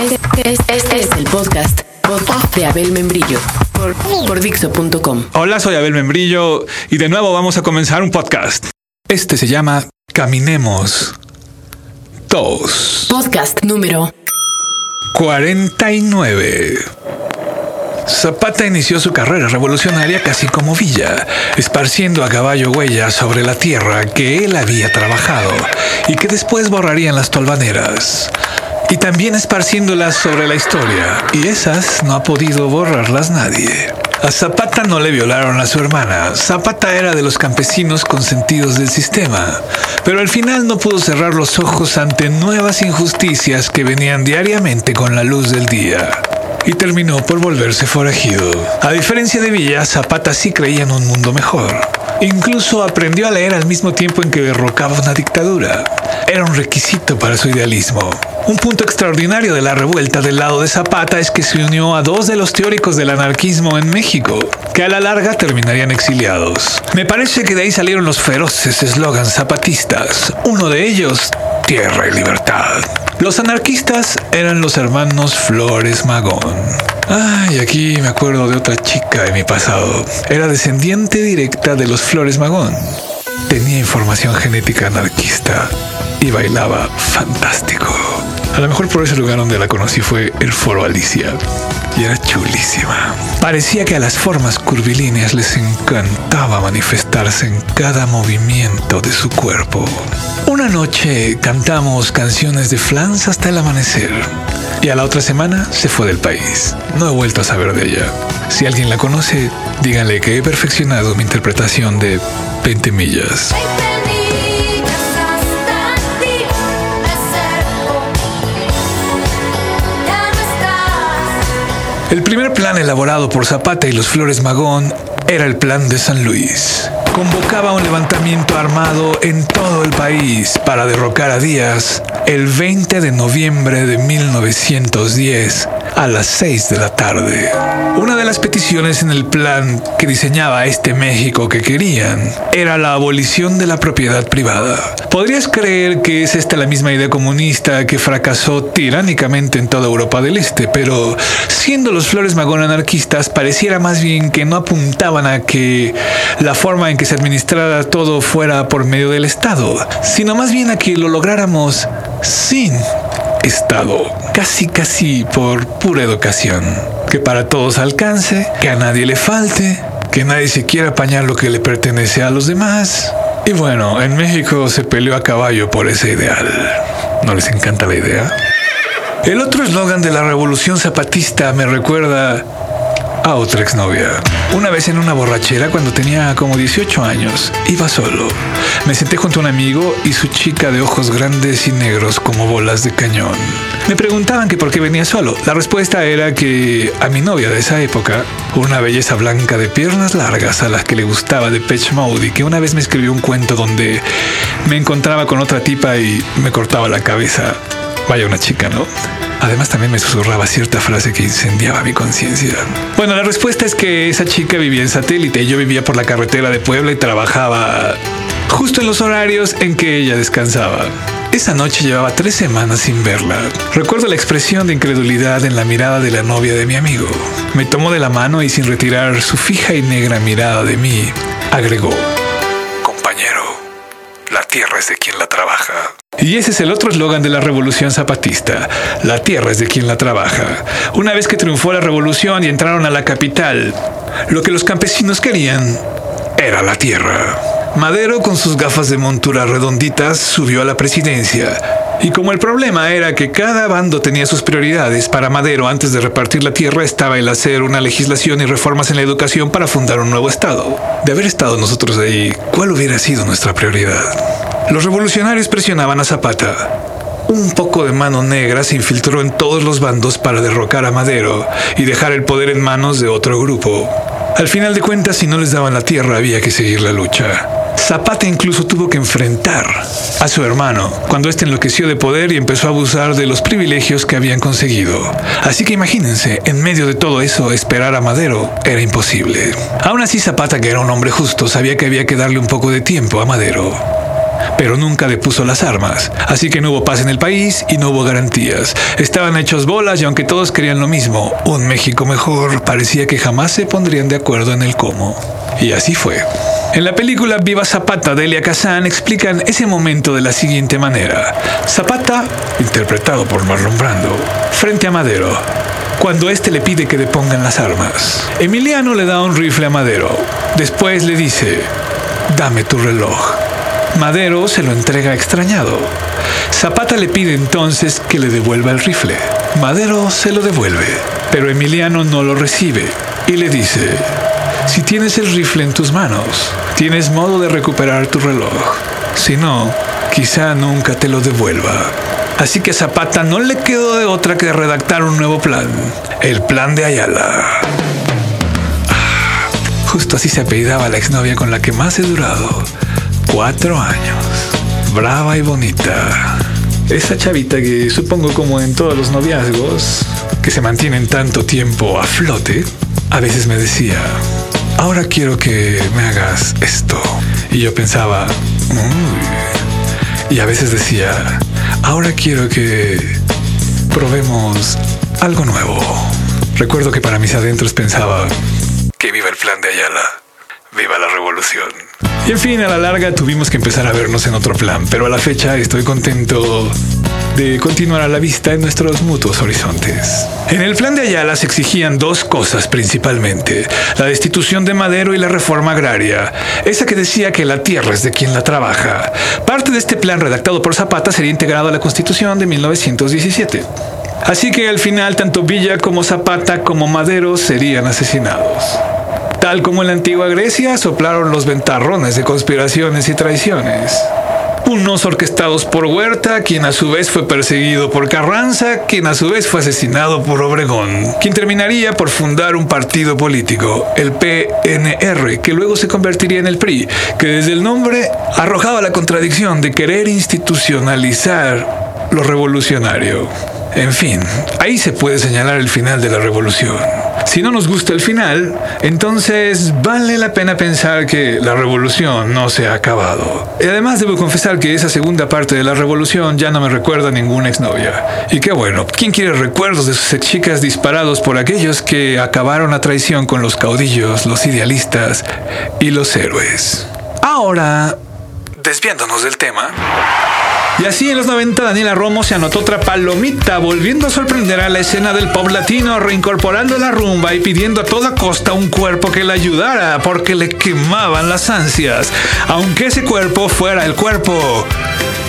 Este, este es el podcast, podcast de Abel Membrillo por, por Dixo.com. Hola, soy Abel Membrillo y de nuevo vamos a comenzar un podcast. Este se llama Caminemos 2. Podcast número 49. Zapata inició su carrera revolucionaria casi como Villa, esparciendo a caballo huellas sobre la tierra que él había trabajado y que después borrarían las tolvaneras. Y también esparciéndolas sobre la historia, y esas no ha podido borrarlas nadie. A Zapata no le violaron a su hermana. Zapata era de los campesinos consentidos del sistema, pero al final no pudo cerrar los ojos ante nuevas injusticias que venían diariamente con la luz del día y terminó por volverse forajido. A diferencia de Villa, Zapata sí creía en un mundo mejor. Incluso aprendió a leer al mismo tiempo en que derrocaba una dictadura. Era un requisito para su idealismo. Un punto extraordinario de la revuelta del lado de Zapata es que se unió a dos de los teóricos del anarquismo en México, que a la larga terminarían exiliados. Me parece que de ahí salieron los feroces eslogans zapatistas. Uno de ellos, tierra y libertad. Los anarquistas eran los hermanos Flores Magón. Ay, aquí me acuerdo de otra chica de mi pasado. Era descendiente directa de los Flores Magón. Tenía información genética anarquista y bailaba fantástico. A lo mejor por ese lugar donde la conocí fue el Foro Alicia. Y era Parecía que a las formas curvilíneas les encantaba manifestarse en cada movimiento de su cuerpo. Una noche cantamos canciones de Flans hasta el amanecer. Y a la otra semana se fue del país. No he vuelto a saber de ella. Si alguien la conoce, díganle que he perfeccionado mi interpretación de 20 millas. El primer plan elaborado por Zapata y los Flores Magón era el plan de San Luis. Convocaba un levantamiento armado en todo el país para derrocar a Díaz el 20 de noviembre de 1910 a las 6 de la tarde. Una de las peticiones en el plan que diseñaba este México que querían era la abolición de la propiedad privada. Podrías creer que es esta la misma idea comunista que fracasó tiránicamente en toda Europa del Este, pero siendo los Flores Magón anarquistas, pareciera más bien que no apuntaban a que la forma en que se administrara todo fuera por medio del Estado, sino más bien a que lo lográramos sin Estado, casi casi por pura educación, que para todos alcance, que a nadie le falte, que nadie se quiera apañar lo que le pertenece a los demás. Y bueno, en México se peleó a caballo por ese ideal. ¿No les encanta la idea? El otro eslogan de la revolución zapatista me recuerda a otra exnovia. Una vez en una borrachera cuando tenía como 18 años, iba solo. Me senté junto a un amigo y su chica de ojos grandes y negros como bolas de cañón. Me preguntaban que por qué venía solo. La respuesta era que a mi novia de esa época, una belleza blanca de piernas largas a las que le gustaba de Pitch Mode y que una vez me escribió un cuento donde me encontraba con otra tipa y me cortaba la cabeza. Vaya una chica, ¿no? Además también me susurraba cierta frase que incendiaba mi conciencia. Bueno, la respuesta es que esa chica vivía en satélite y yo vivía por la carretera de Puebla y trabajaba justo en los horarios en que ella descansaba. Esa noche llevaba tres semanas sin verla. Recuerdo la expresión de incredulidad en la mirada de la novia de mi amigo. Me tomó de la mano y sin retirar su fija y negra mirada de mí, agregó, la tierra es de quien la trabaja. Y ese es el otro eslogan de la revolución zapatista. La tierra es de quien la trabaja. Una vez que triunfó la revolución y entraron a la capital, lo que los campesinos querían era la tierra. Madero, con sus gafas de montura redonditas, subió a la presidencia. Y como el problema era que cada bando tenía sus prioridades, para Madero, antes de repartir la tierra, estaba el hacer una legislación y reformas en la educación para fundar un nuevo Estado. De haber estado nosotros ahí, ¿cuál hubiera sido nuestra prioridad? Los revolucionarios presionaban a Zapata. Un poco de mano negra se infiltró en todos los bandos para derrocar a Madero y dejar el poder en manos de otro grupo. Al final de cuentas, si no les daban la tierra, había que seguir la lucha. Zapata incluso tuvo que enfrentar a su hermano cuando éste enloqueció de poder y empezó a abusar de los privilegios que habían conseguido. Así que imagínense, en medio de todo eso, esperar a Madero era imposible. Aún así, Zapata, que era un hombre justo, sabía que había que darle un poco de tiempo a Madero. pero nunca depuso las armas. Así que no hubo paz en el país y no hubo garantías. Estaban hechos bolas y aunque todos querían lo mismo, un México mejor, parecía que jamás se pondrían de acuerdo en el cómo. Y así fue. En la película Viva Zapata de Elia Kazan explican ese momento de la siguiente manera. Zapata, interpretado por Marlon Brando, frente a Madero, cuando éste le pide que depongan las armas. Emiliano le da un rifle a Madero. Después le dice, dame tu reloj. Madero se lo entrega extrañado. Zapata le pide entonces que le devuelva el rifle. Madero se lo devuelve, pero Emiliano no lo recibe y le dice, si tienes el rifle en tus manos, tienes modo de recuperar tu reloj. Si no, quizá nunca te lo devuelva. Así que Zapata no le quedó de otra que redactar un nuevo plan, el plan de Ayala. Ah, justo así se apellidaba la exnovia con la que más he durado. Cuatro años. Brava y bonita. Esa chavita que supongo como en todos los noviazgos, que se mantienen tanto tiempo a flote, a veces me decía, ahora quiero que me hagas esto. Y yo pensaba, y a veces decía, ahora quiero que probemos algo nuevo. Recuerdo que para mis adentros pensaba, que viva el plan de Ayala, viva la revolución. Y en fin, a la larga tuvimos que empezar a vernos en otro plan, pero a la fecha estoy contento de continuar a la vista en nuestros mutuos horizontes. En el plan de Ayala se exigían dos cosas principalmente, la destitución de Madero y la reforma agraria, esa que decía que la tierra es de quien la trabaja. Parte de este plan redactado por Zapata sería integrado a la Constitución de 1917. Así que al final tanto Villa como Zapata como Madero serían asesinados. Tal como en la antigua Grecia soplaron los ventarrones de conspiraciones y traiciones unos orquestados por Huerta, quien a su vez fue perseguido por Carranza, quien a su vez fue asesinado por Obregón, quien terminaría por fundar un partido político, el PNR, que luego se convertiría en el PRI, que desde el nombre arrojaba la contradicción de querer institucionalizar lo revolucionario. En fin, ahí se puede señalar el final de la revolución. Si no nos gusta el final, entonces vale la pena pensar que la revolución no se ha acabado. Y además debo confesar que esa segunda parte de la revolución ya no me recuerda a ninguna exnovia. Y qué bueno, ¿quién quiere recuerdos de sus ex chicas disparados por aquellos que acabaron a traición con los caudillos, los idealistas y los héroes? Ahora, desviándonos del tema. Y así en los 90 Daniela Romo se anotó otra palomita, volviendo a sorprender a la escena del pop latino, reincorporando la rumba y pidiendo a toda costa un cuerpo que la ayudara, porque le quemaban las ansias, aunque ese cuerpo fuera el cuerpo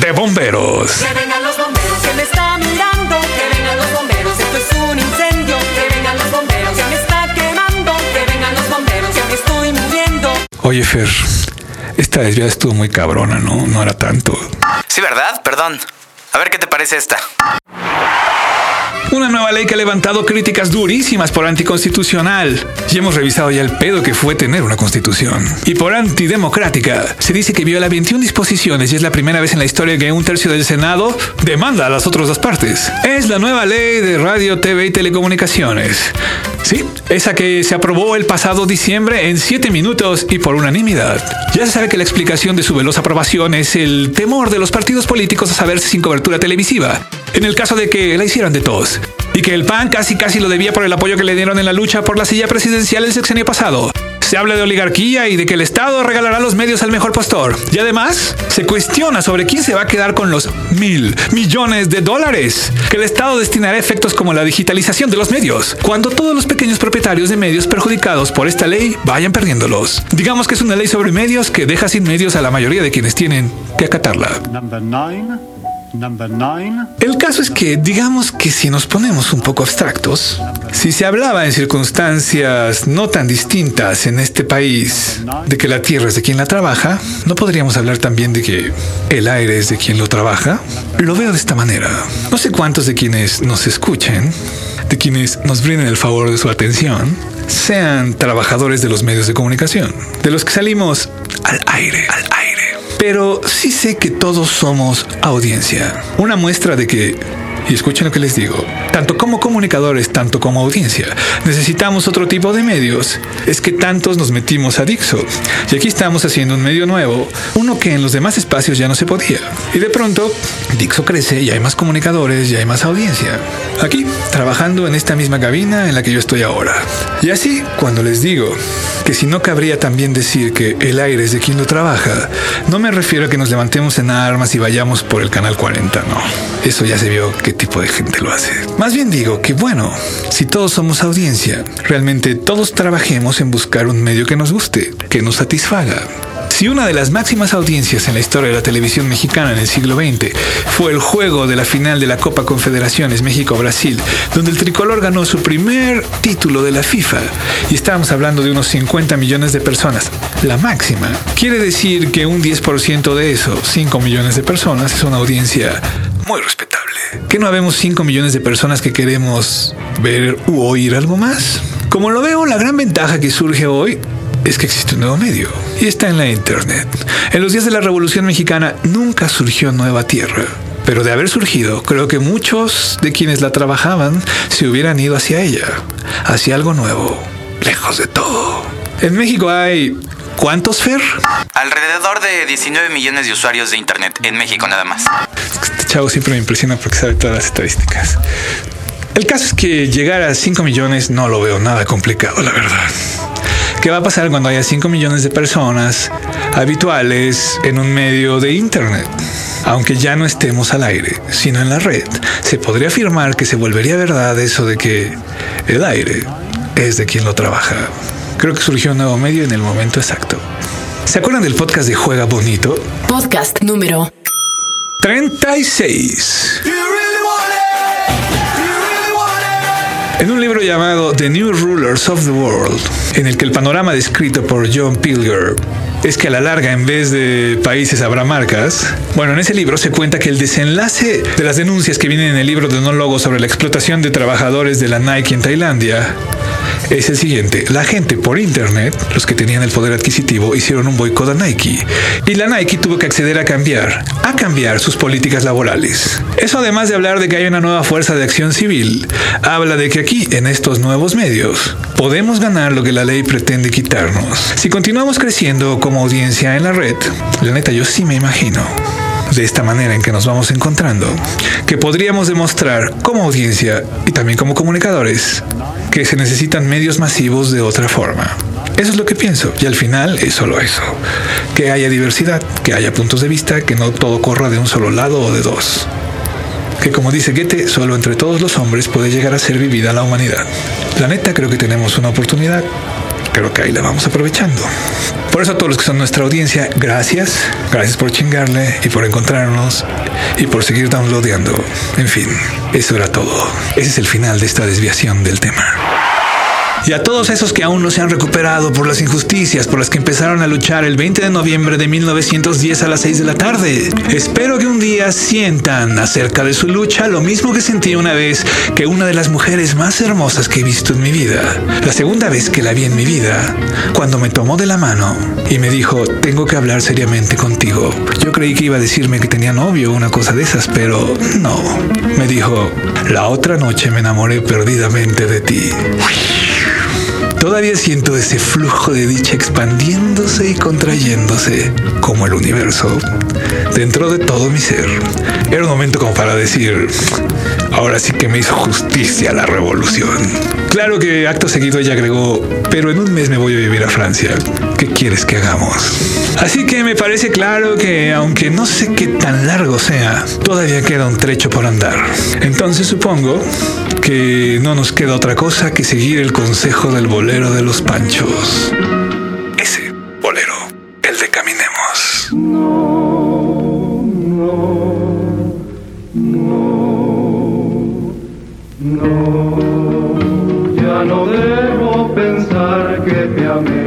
de bomberos. Que vengan los bomberos, que me está mirando, que vengan los bomberos, esto es un incendio, que vengan los bomberos, que me está quemando, que vengan los bomberos, que me estoy muriendo. Oye, Fer, esta desviada estuvo muy cabrona, ¿no? No era tanto. Sí, ¿verdad? Perdón. A ver qué te parece esta. Una nueva ley que ha levantado críticas durísimas por anticonstitucional. Y hemos revisado ya el pedo que fue tener una constitución. Y por antidemocrática. Se dice que viola 21 disposiciones y es la primera vez en la historia que un tercio del Senado demanda a las otras dos partes. Es la nueva ley de radio, TV y telecomunicaciones. Sí, esa que se aprobó el pasado diciembre en 7 minutos y por unanimidad. Ya se sabe que la explicación de su veloz aprobación es el temor de los partidos políticos a saberse sin cobertura televisiva, en el caso de que la hicieran de todos. Y que el PAN casi casi lo debía por el apoyo que le dieron en la lucha por la silla presidencial el sexenio pasado. Se habla de oligarquía y de que el Estado regalará los medios al mejor postor. Y además, se cuestiona sobre quién se va a quedar con los mil millones de dólares que el Estado destinará a efectos como la digitalización de los medios, cuando todos los pequeños propietarios de medios perjudicados por esta ley vayan perdiéndolos. Digamos que es una ley sobre medios que deja sin medios a la mayoría de quienes tienen que acatarla. El caso es que, digamos que si nos ponemos un poco abstractos, si se hablaba en circunstancias no tan distintas en este país de que la tierra es de quien la trabaja, ¿no podríamos hablar también de que el aire es de quien lo trabaja? Lo veo de esta manera. No sé cuántos de quienes nos escuchen, de quienes nos brinden el favor de su atención, sean trabajadores de los medios de comunicación, de los que salimos al aire, al aire. Pero sí sé que todos somos audiencia. Una muestra de que, y escuchen lo que les digo, tanto como comunicadores, tanto como audiencia. Necesitamos otro tipo de medios. Es que tantos nos metimos a Dixo. Y aquí estamos haciendo un medio nuevo, uno que en los demás espacios ya no se podía. Y de pronto, Dixo crece y hay más comunicadores y hay más audiencia. Aquí, trabajando en esta misma cabina en la que yo estoy ahora. Y así, cuando les digo que si no cabría también decir que el aire es de quien lo trabaja, no me refiero a que nos levantemos en armas y vayamos por el canal 40, no. Eso ya se vio qué tipo de gente lo hace. Más bien digo que bueno, si todos somos audiencia, realmente todos trabajemos en buscar un medio que nos guste, que nos satisfaga. Si una de las máximas audiencias en la historia de la televisión mexicana en el siglo XX fue el juego de la final de la Copa Confederaciones México-Brasil, donde el tricolor ganó su primer título de la FIFA, y estábamos hablando de unos 50 millones de personas, la máxima, quiere decir que un 10% de eso, 5 millones de personas, es una audiencia muy respetable. ¿Que no habemos 5 millones de personas que queremos ver u oír algo más? Como lo veo, la gran ventaja que surge hoy es que existe un nuevo medio y está en la Internet. En los días de la Revolución Mexicana nunca surgió nueva tierra. Pero de haber surgido, creo que muchos de quienes la trabajaban se hubieran ido hacia ella, hacia algo nuevo, lejos de todo. En México hay... ¿Cuántos, Fer? Alrededor de 19 millones de usuarios de Internet en México nada más. Chavo siempre me impresiona porque sabe todas las estadísticas. El caso es que llegar a 5 millones no lo veo nada complicado, la verdad. ¿Qué va a pasar cuando haya 5 millones de personas habituales en un medio de Internet? Aunque ya no estemos al aire, sino en la red, se podría afirmar que se volvería verdad eso de que el aire es de quien lo trabaja. Creo que surgió un nuevo medio en el momento exacto. ¿Se acuerdan del podcast de Juega Bonito? Podcast número 36. En un libro llamado The New Rulers of the World, en el que el panorama descrito por John Pilger es que a la larga en vez de países habrá marcas, bueno, en ese libro se cuenta que el desenlace de las denuncias que vienen en el libro de monólogo sobre la explotación de trabajadores de la Nike en Tailandia es el siguiente. La gente por internet, los que tenían el poder adquisitivo, hicieron un boicot a Nike. Y la Nike tuvo que acceder a cambiar, a cambiar sus políticas laborales. Eso además de hablar de que hay una nueva fuerza de acción civil, habla de que aquí, en estos nuevos medios, podemos ganar lo que la ley pretende quitarnos. Si continuamos creciendo como audiencia en la red, la neta yo sí me imagino de esta manera en que nos vamos encontrando, que podríamos demostrar como audiencia y también como comunicadores que se necesitan medios masivos de otra forma. Eso es lo que pienso y al final es solo eso, que haya diversidad, que haya puntos de vista, que no todo corra de un solo lado o de dos. Que como dice Goethe, solo entre todos los hombres puede llegar a ser vivida la humanidad. La neta creo que tenemos una oportunidad creo que ahí la vamos aprovechando. Por eso a todos los que son nuestra audiencia, gracias. Gracias por chingarle y por encontrarnos y por seguir downloadando. En fin, eso era todo. Ese es el final de esta desviación del tema. Y a todos esos que aún no se han recuperado por las injusticias por las que empezaron a luchar el 20 de noviembre de 1910 a las 6 de la tarde. Espero que un día sientan acerca de su lucha lo mismo que sentí una vez que una de las mujeres más hermosas que he visto en mi vida. La segunda vez que la vi en mi vida, cuando me tomó de la mano y me dijo, tengo que hablar seriamente contigo. Yo creí que iba a decirme que tenía novio o una cosa de esas, pero no. Me dijo, la otra noche me enamoré perdidamente de ti. Todavía siento ese flujo de dicha expandiéndose y contrayéndose como el universo dentro de todo mi ser. Era un momento como para decir, ahora sí que me hizo justicia la revolución. Claro que acto seguido ella agregó, pero en un mes me voy a vivir a Francia. ¿Qué quieres que hagamos? Así que me parece claro que aunque no sé qué tan largo sea, todavía queda un trecho por andar. Entonces supongo que no nos queda otra cosa que seguir el consejo del bolero de los panchos. Debo pensar que te amé.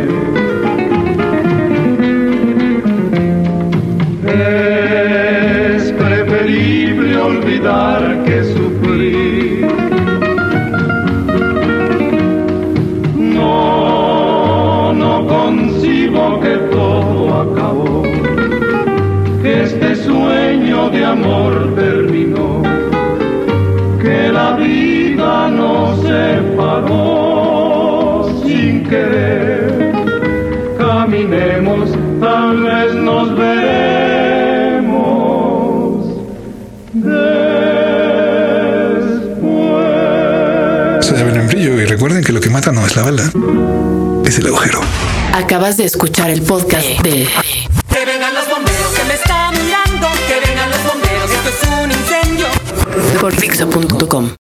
Es preferible olvidar que sufrí. No, no concibo que todo acabó, que este sueño de amor terminó, que la vida querer. Caminemos, tal vez nos veremos. Después. Soy Abel Membrillo y recuerden que lo que mata no es la bala, es el agujero. Acabas de escuchar el podcast de... Que vengan los bomberos, que me está mirando, que vengan los bomberos, esto es un incendio. Por Fixo.com